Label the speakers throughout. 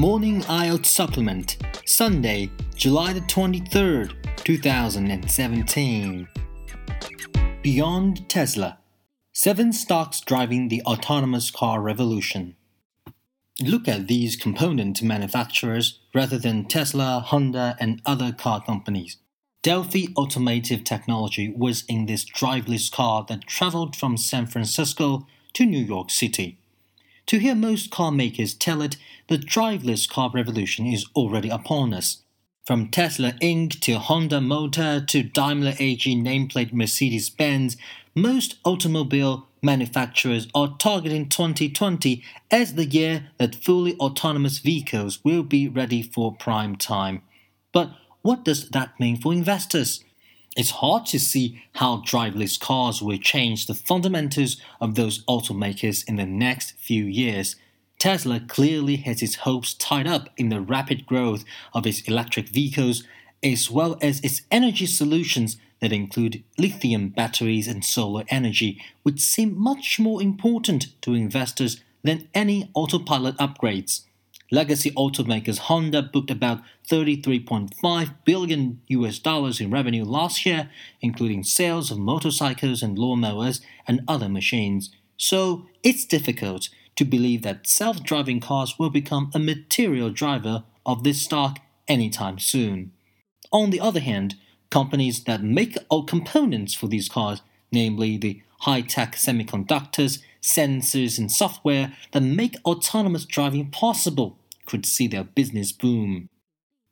Speaker 1: Morning IELTS Supplement, Sunday, July the 23rd, 2017. Beyond Tesla Seven stocks driving the autonomous car revolution. Look at these component manufacturers rather than Tesla, Honda, and other car companies. Delphi Automotive Technology was in this driveless car that traveled from San Francisco to New York City. To hear most car makers tell it, the driveless car revolution is already upon us. From Tesla Inc. to Honda Motor to Daimler AG nameplate Mercedes Benz, most automobile manufacturers are targeting 2020 as the year that fully autonomous vehicles will be ready for prime time. But what does that mean for investors? It's hard to see how driverless cars will change the fundamentals of those automakers in the next few years. Tesla clearly has its hopes tied up in the rapid growth of its electric vehicles as well as its energy solutions that include lithium batteries and solar energy, which seem much more important to investors than any autopilot upgrades. Legacy automakers Honda booked about 33.5 billion US dollars in revenue last year, including sales of motorcycles and lawnmowers and other machines. So it's difficult to believe that self-driving cars will become a material driver of this stock anytime soon. On the other hand, companies that make all components for these cars, namely the high tech semiconductors, sensors, and software that make autonomous driving possible, could see their business boom.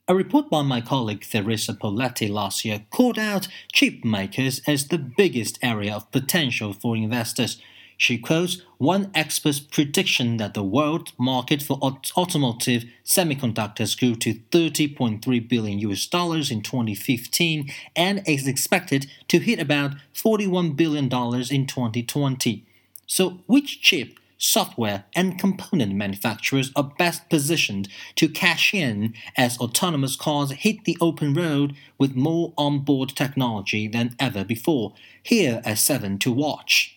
Speaker 1: A report by my colleague Theresa Poletti last year called out chip makers as the biggest area of potential for investors she quotes one expert's prediction that the world market for automotive semiconductors grew to 30.3 billion US dollars in 2015 and is expected to hit about 41 billion dollars in 2020. So, which chip, software, and component manufacturers are best positioned to cash in as autonomous cars hit the open road with more onboard technology than ever before? Here are seven to watch.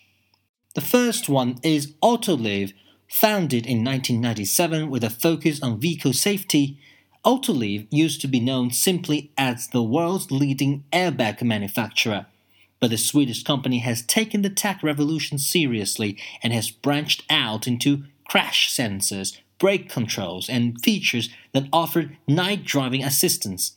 Speaker 1: The first one is Autoliv, founded in 1997 with a focus on vehicle safety. Autoliv used to be known simply as the world's leading airbag manufacturer. But the Swedish company has taken the tech revolution seriously and has branched out into crash sensors, brake controls, and features that offer night driving assistance.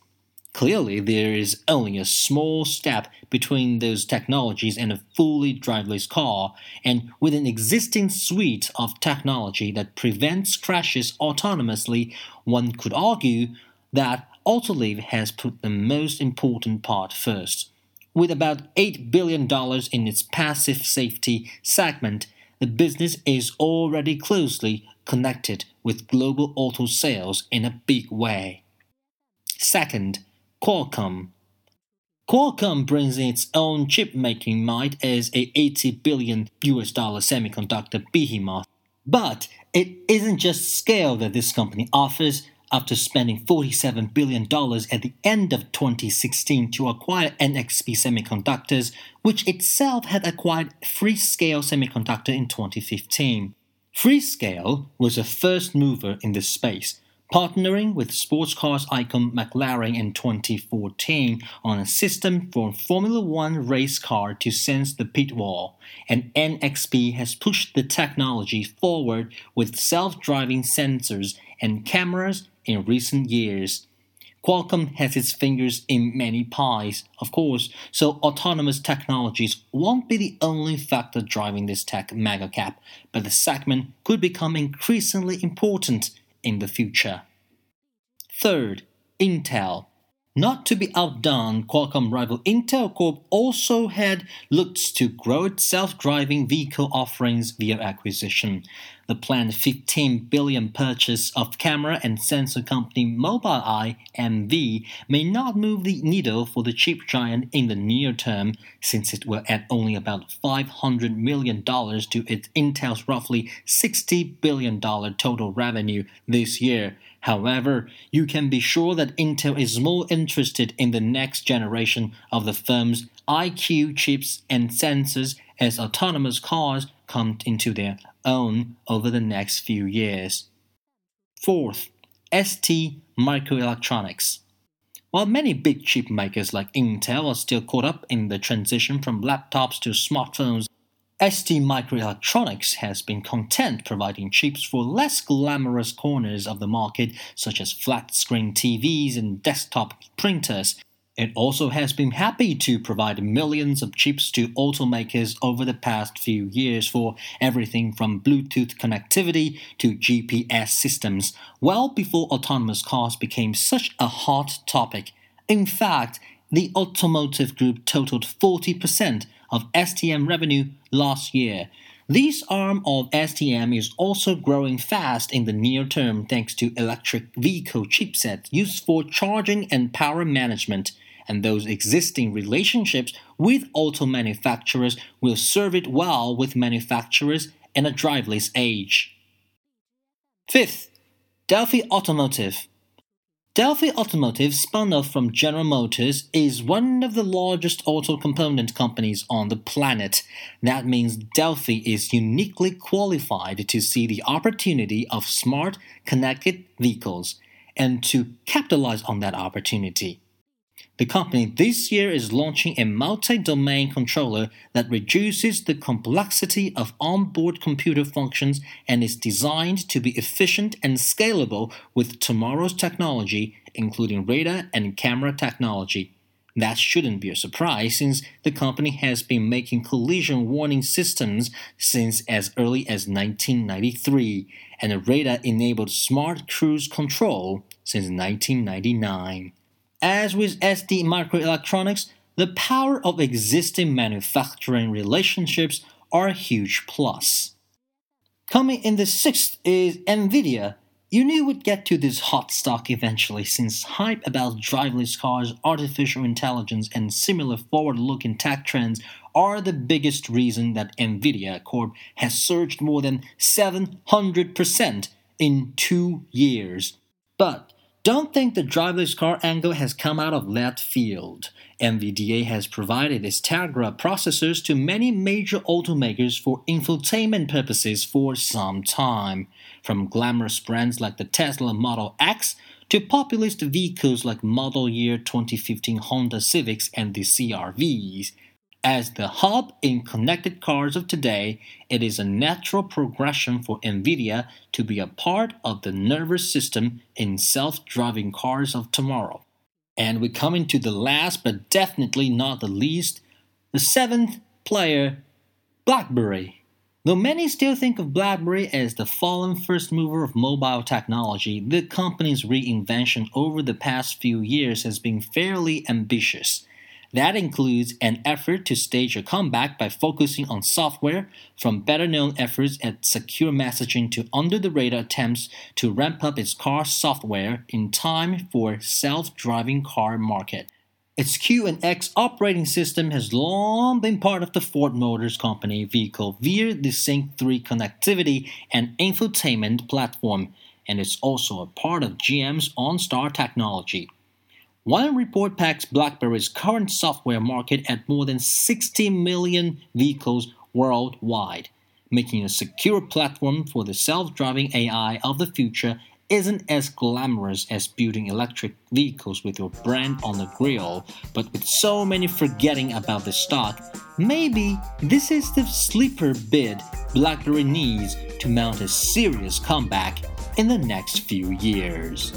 Speaker 1: Clearly, there is only a small step between those technologies and a fully driverless car, and with an existing suite of technology that prevents crashes autonomously, one could argue that Autoliv has put the most important part first. With about $8 billion in its passive safety segment, the business is already closely connected with global auto sales in a big way. Second, Qualcomm. Qualcomm brings its own chip making might as a 80 billion US dollar semiconductor behemoth. But it isn't just scale that this company offers. After spending $47 billion at the end of 2016 to acquire NXP Semiconductors, which itself had acquired Freescale Semiconductor in 2015. Freescale was a first mover in this space, partnering with sports cars icon McLaren in 2014 on a system for Formula One race car to sense the pit wall, and NXP has pushed the technology forward with self driving sensors and cameras in recent years. Qualcomm has its fingers in many pies, of course, so autonomous technologies won't be the only factor driving this tech megacap, but the segment could become increasingly important in the future. Third, Intel. Not to be outdone, Qualcomm rival Intel Corp also had looked to grow its self-driving vehicle offerings via acquisition. The planned 15 billion purchase of camera and sensor company Mobileye MV may not move the needle for the chip giant in the near term, since it will add only about 500 million dollars to its Intel's roughly 60 billion dollar total revenue this year. However, you can be sure that Intel is more interested in the next generation of the firm's EyeQ chips and sensors as autonomous cars come into their own over the next few years. Fourth, ST Microelectronics. While many big chip makers like Intel are still caught up in the transition from laptops to smartphones, ST Microelectronics has been content providing chips for less glamorous corners of the market, such as flat screen TVs and desktop printers. It also has been happy to provide millions of chips to automakers over the past few years for everything from Bluetooth connectivity to GPS systems, well before autonomous cars became such a hot topic. In fact, the automotive group totaled 40% of STM revenue last year. This arm of STM is also growing fast in the near term thanks to electric vehicle chipsets used for charging and power management, and those existing relationships with auto manufacturers will serve it well with manufacturers in a driverless age. Fifth, Delphi Automotive Delphi Automotive, spun off from General Motors, is one of the largest auto component companies on the planet. That means Delphi is uniquely qualified to see the opportunity of smart, connected vehicles and to capitalize on that opportunity. The company this year is launching a multi domain controller that reduces the complexity of onboard computer functions and is designed to be efficient and scalable with tomorrow's technology, including radar and camera technology. That shouldn't be a surprise since the company has been making collision warning systems since as early as 1993 and a radar enabled smart cruise control since 1999. As with ST Microelectronics, the power of existing manufacturing relationships are a huge plus. Coming in the sixth is Nvidia. You knew we'd get to this hot stock eventually since hype about driverless cars, artificial intelligence, and similar forward looking tech trends are the biggest reason that Nvidia Corp has surged more than 700% in two years. But don't think the driverless car angle has come out of left field. NVDA has provided its Tegra processors to many major automakers for infotainment purposes for some time, from glamorous brands like the Tesla Model X to populist vehicles like Model Year 2015 Honda Civics and the CRVs. As the hub in connected cars of today, it is a natural progression for NVIDIA to be a part of the nervous system in self driving cars of tomorrow. And we come into the last but definitely not the least, the seventh player, BlackBerry. Though many still think of BlackBerry as the fallen first mover of mobile technology, the company's reinvention over the past few years has been fairly ambitious. That includes an effort to stage a comeback by focusing on software, from better known efforts at secure messaging to under the radar attempts to ramp up its car software in time for self driving car market. Its QNX operating system has long been part of the Ford Motors Company vehicle via the Sync 3 connectivity and infotainment platform, and is also a part of GM's OnStar technology. One report pegs BlackBerry's current software market at more than 60 million vehicles worldwide. Making a secure platform for the self driving AI of the future isn't as glamorous as building electric vehicles with your brand on the grill, but with so many forgetting about the stock, maybe this is the sleeper bid BlackBerry needs to mount a serious comeback in the next few years.